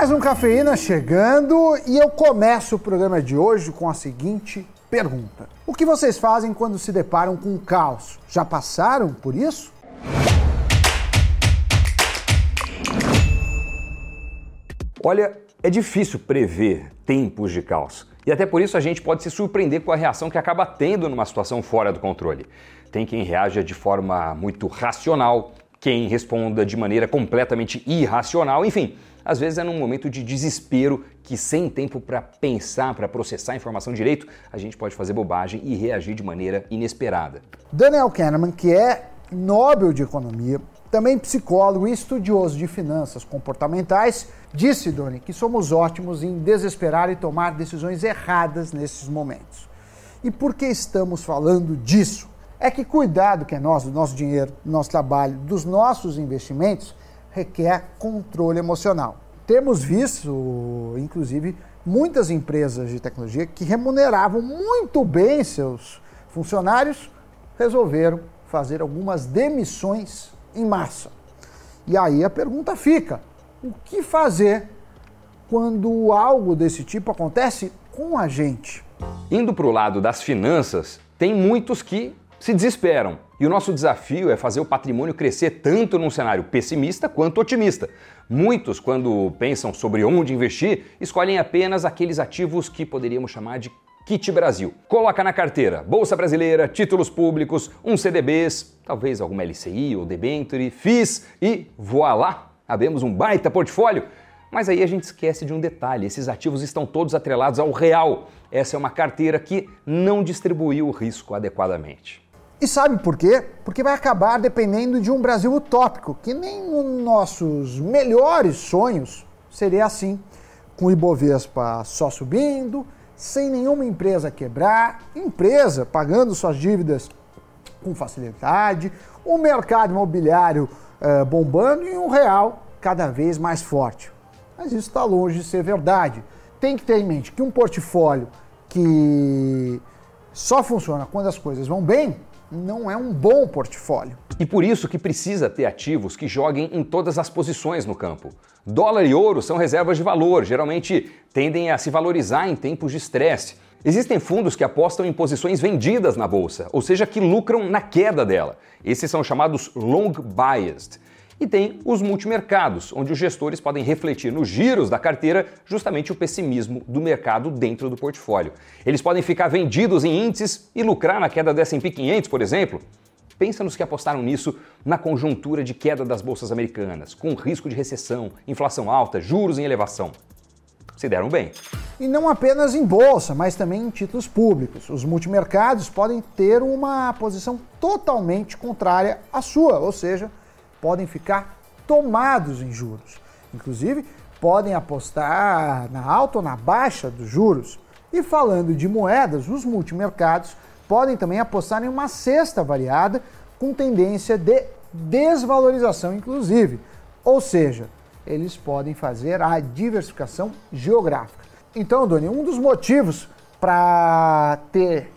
Mais um Cafeína chegando e eu começo o programa de hoje com a seguinte pergunta: O que vocês fazem quando se deparam com caos? Já passaram por isso? Olha, é difícil prever tempos de caos. E até por isso a gente pode se surpreender com a reação que acaba tendo numa situação fora do controle. Tem quem reaja de forma muito racional, quem responda de maneira completamente irracional, enfim. Às vezes é num momento de desespero que, sem tempo para pensar, para processar a informação direito, a gente pode fazer bobagem e reagir de maneira inesperada. Daniel Kahneman, que é Nobel de Economia, também psicólogo e estudioso de finanças comportamentais, disse, Doni, que somos ótimos em desesperar e tomar decisões erradas nesses momentos. E por que estamos falando disso? É que cuidado que é nosso, do nosso dinheiro, do nosso trabalho, dos nossos investimentos, requer controle emocional. Temos visto, inclusive, muitas empresas de tecnologia que remuneravam muito bem seus funcionários resolveram fazer algumas demissões em massa. E aí a pergunta fica: o que fazer quando algo desse tipo acontece com a gente? Indo para o lado das finanças, tem muitos que se desesperam. E o nosso desafio é fazer o patrimônio crescer tanto num cenário pessimista quanto otimista. Muitos, quando pensam sobre onde investir, escolhem apenas aqueles ativos que poderíamos chamar de Kit Brasil. Coloca na carteira Bolsa Brasileira, títulos públicos, um CDBs, talvez alguma LCI ou debenture, FIS e voilá, abemos um baita portfólio. Mas aí a gente esquece de um detalhe: esses ativos estão todos atrelados ao real. Essa é uma carteira que não distribuiu o risco adequadamente. E sabe por quê? Porque vai acabar dependendo de um Brasil utópico, que nem nos nossos melhores sonhos seria assim, com o Ibovespa só subindo, sem nenhuma empresa quebrar, empresa pagando suas dívidas com facilidade, o mercado imobiliário eh, bombando e um real cada vez mais forte. Mas isso está longe de ser verdade. Tem que ter em mente que um portfólio que só funciona quando as coisas vão bem não é um bom portfólio. E por isso que precisa ter ativos que joguem em todas as posições no campo. Dólar e ouro são reservas de valor, geralmente tendem a se valorizar em tempos de estresse. Existem fundos que apostam em posições vendidas na bolsa, ou seja, que lucram na queda dela. Esses são chamados long biased. E tem os multimercados, onde os gestores podem refletir nos giros da carteira justamente o pessimismo do mercado dentro do portfólio. Eles podem ficar vendidos em índices e lucrar na queda do S&P 500, por exemplo, Pensa nos que apostaram nisso na conjuntura de queda das bolsas americanas, com risco de recessão, inflação alta, juros em elevação. Se deram bem. E não apenas em bolsa, mas também em títulos públicos. Os multimercados podem ter uma posição totalmente contrária à sua, ou seja, podem ficar tomados em juros. Inclusive, podem apostar na alta ou na baixa dos juros. E falando de moedas, os multimercados podem também apostar em uma cesta variada com tendência de desvalorização, inclusive. Ou seja, eles podem fazer a diversificação geográfica. Então, Doni, um dos motivos para ter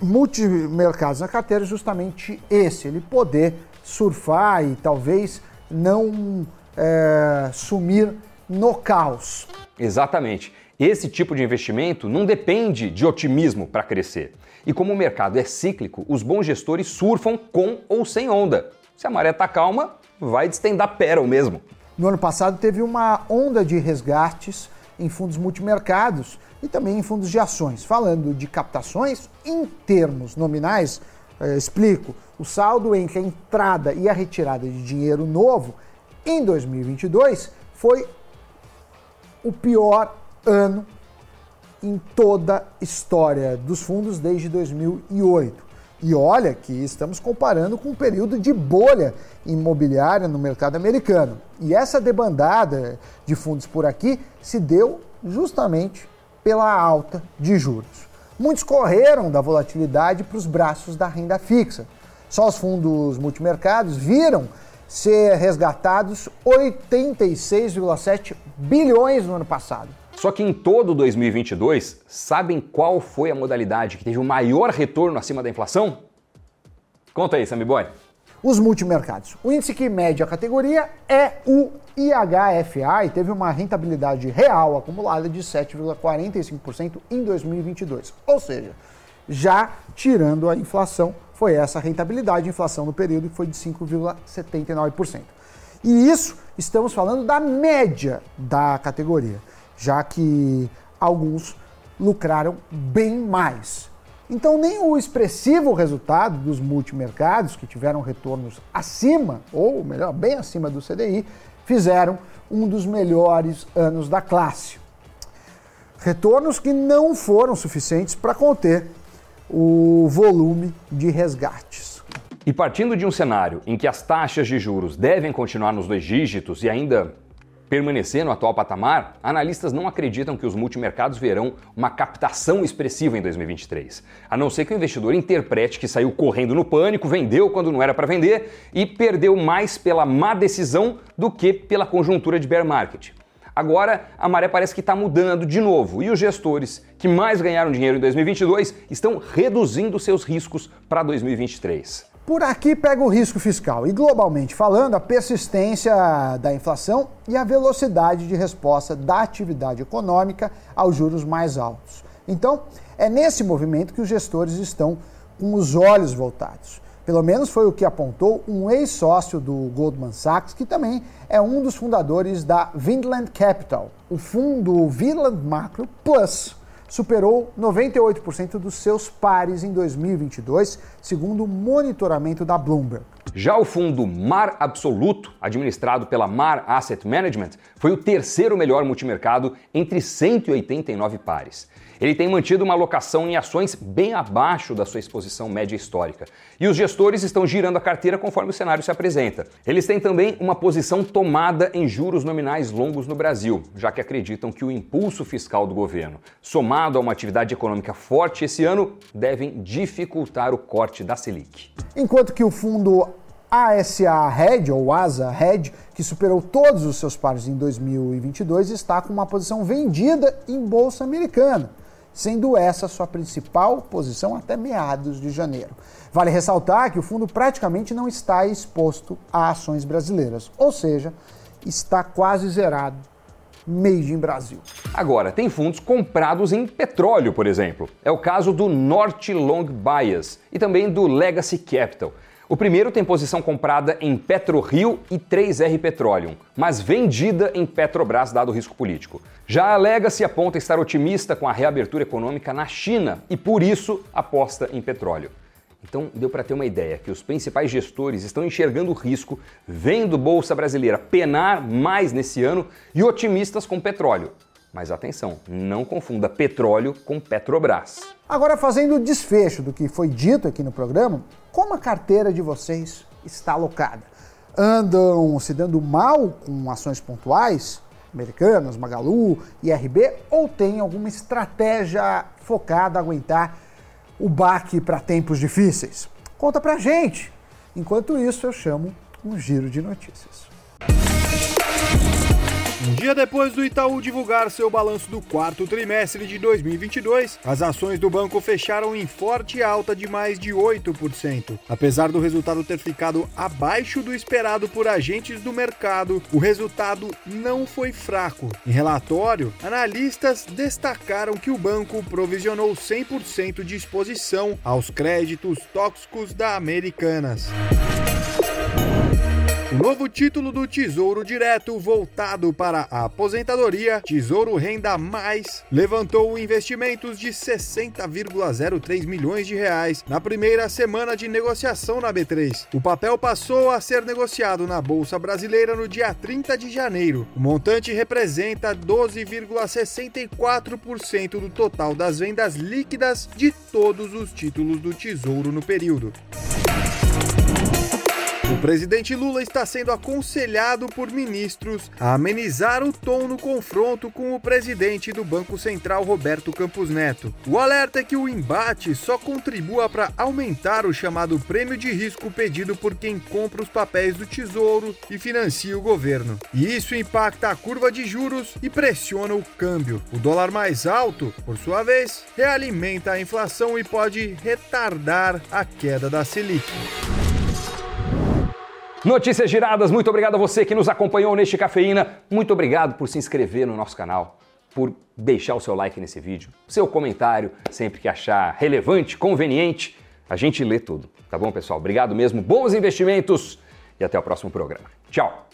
multimercados na carteira é justamente esse, ele poder surfar e talvez não é, sumir no caos. Exatamente. Esse tipo de investimento não depende de otimismo para crescer. E como o mercado é cíclico, os bons gestores surfam com ou sem onda. Se a maré está calma, vai destendar pérola mesmo. No ano passado teve uma onda de resgates em fundos multimercados e também em fundos de ações. Falando de captações, em termos nominais, eh, explico, o saldo entre a entrada e a retirada de dinheiro novo em 2022 foi o pior ano em toda a história dos fundos desde 2008. E olha que estamos comparando com um período de bolha imobiliária no mercado americano. E essa debandada de fundos por aqui se deu justamente pela alta de juros. Muitos correram da volatilidade para os braços da renda fixa. Só os fundos multimercados viram ser resgatados 86,7 bilhões no ano passado. Só que em todo 2022, sabem qual foi a modalidade que teve o maior retorno acima da inflação? Conta aí, Sammy Boy. os multimercados. O índice que mede a categoria é o IHFA e teve uma rentabilidade real acumulada de 7,45% em 2022. Ou seja, já tirando a inflação, foi essa rentabilidade, inflação no período foi de 5,79%. E isso estamos falando da média da categoria, já que alguns lucraram bem mais. Então, nem o expressivo resultado dos multimercados, que tiveram retornos acima, ou melhor, bem acima do CDI, fizeram um dos melhores anos da classe. Retornos que não foram suficientes para conter o volume de resgates. E partindo de um cenário em que as taxas de juros devem continuar nos dois dígitos e ainda permanecer no atual patamar, analistas não acreditam que os multimercados verão uma captação expressiva em 2023. A não ser que o investidor interprete que saiu correndo no pânico, vendeu quando não era para vender e perdeu mais pela má decisão do que pela conjuntura de bear market. Agora, a maré parece que está mudando de novo e os gestores que mais ganharam dinheiro em 2022 estão reduzindo seus riscos para 2023. Por aqui pega o risco fiscal e, globalmente falando, a persistência da inflação e a velocidade de resposta da atividade econômica aos juros mais altos. Então, é nesse movimento que os gestores estão com os olhos voltados. Pelo menos foi o que apontou um ex-sócio do Goldman Sachs, que também é um dos fundadores da Vinland Capital, o fundo Vinland Macro Plus superou 98% dos seus pares em 2022, segundo o monitoramento da Bloomberg. Já o fundo Mar Absoluto, administrado pela Mar Asset Management, foi o terceiro melhor multimercado entre 189 pares. Ele tem mantido uma alocação em ações bem abaixo da sua exposição média histórica. E os gestores estão girando a carteira conforme o cenário se apresenta. Eles têm também uma posição tomada em juros nominais longos no Brasil, já que acreditam que o impulso fiscal do governo, somado a uma atividade econômica forte esse ano, devem dificultar o corte da Selic. Enquanto que o fundo ASA Red, ou ASA Red, que superou todos os seus pares em 2022, está com uma posição vendida em bolsa americana sendo essa sua principal posição até meados de janeiro. Vale ressaltar que o fundo praticamente não está exposto a ações brasileiras, ou seja, está quase zerado made in Brasil. Agora, tem fundos comprados em petróleo, por exemplo. É o caso do Norte Long Bias e também do Legacy Capital. O primeiro tem posição comprada em PetroRio e 3R Petroleum, mas vendida em Petrobras dado o risco político. Já a Legacy aponta estar otimista com a reabertura econômica na China e por isso aposta em petróleo. Então deu para ter uma ideia que os principais gestores estão enxergando o risco, vendo Bolsa Brasileira penar mais nesse ano e otimistas com petróleo. Mas atenção, não confunda petróleo com Petrobras. Agora, fazendo o desfecho do que foi dito aqui no programa, como a carteira de vocês está alocada? Andam se dando mal com ações pontuais, Americanas, Magalu, IRB, ou tem alguma estratégia focada a aguentar o baque para tempos difíceis? Conta pra gente! Enquanto isso, eu chamo um giro de notícias. Um dia depois do Itaú divulgar seu balanço do quarto trimestre de 2022, as ações do banco fecharam em forte alta de mais de 8%. Apesar do resultado ter ficado abaixo do esperado por agentes do mercado, o resultado não foi fraco. Em relatório, analistas destacaram que o banco provisionou 100% de exposição aos créditos tóxicos da Americanas. O novo título do Tesouro Direto voltado para a aposentadoria, Tesouro Renda Mais, levantou investimentos de 60,03 milhões de reais na primeira semana de negociação na B3. O papel passou a ser negociado na Bolsa Brasileira no dia 30 de janeiro. O montante representa 12,64% do total das vendas líquidas de todos os títulos do Tesouro no período. Presidente Lula está sendo aconselhado por ministros a amenizar o tom no confronto com o presidente do Banco Central, Roberto Campos Neto. O alerta é que o embate só contribua para aumentar o chamado prêmio de risco pedido por quem compra os papéis do Tesouro e financia o governo. E isso impacta a curva de juros e pressiona o câmbio. O dólar mais alto, por sua vez, realimenta a inflação e pode retardar a queda da Selic. Notícias giradas, muito obrigado a você que nos acompanhou neste Cafeína. Muito obrigado por se inscrever no nosso canal, por deixar o seu like nesse vídeo, seu comentário, sempre que achar relevante, conveniente. A gente lê tudo, tá bom, pessoal? Obrigado mesmo, bons investimentos e até o próximo programa. Tchau!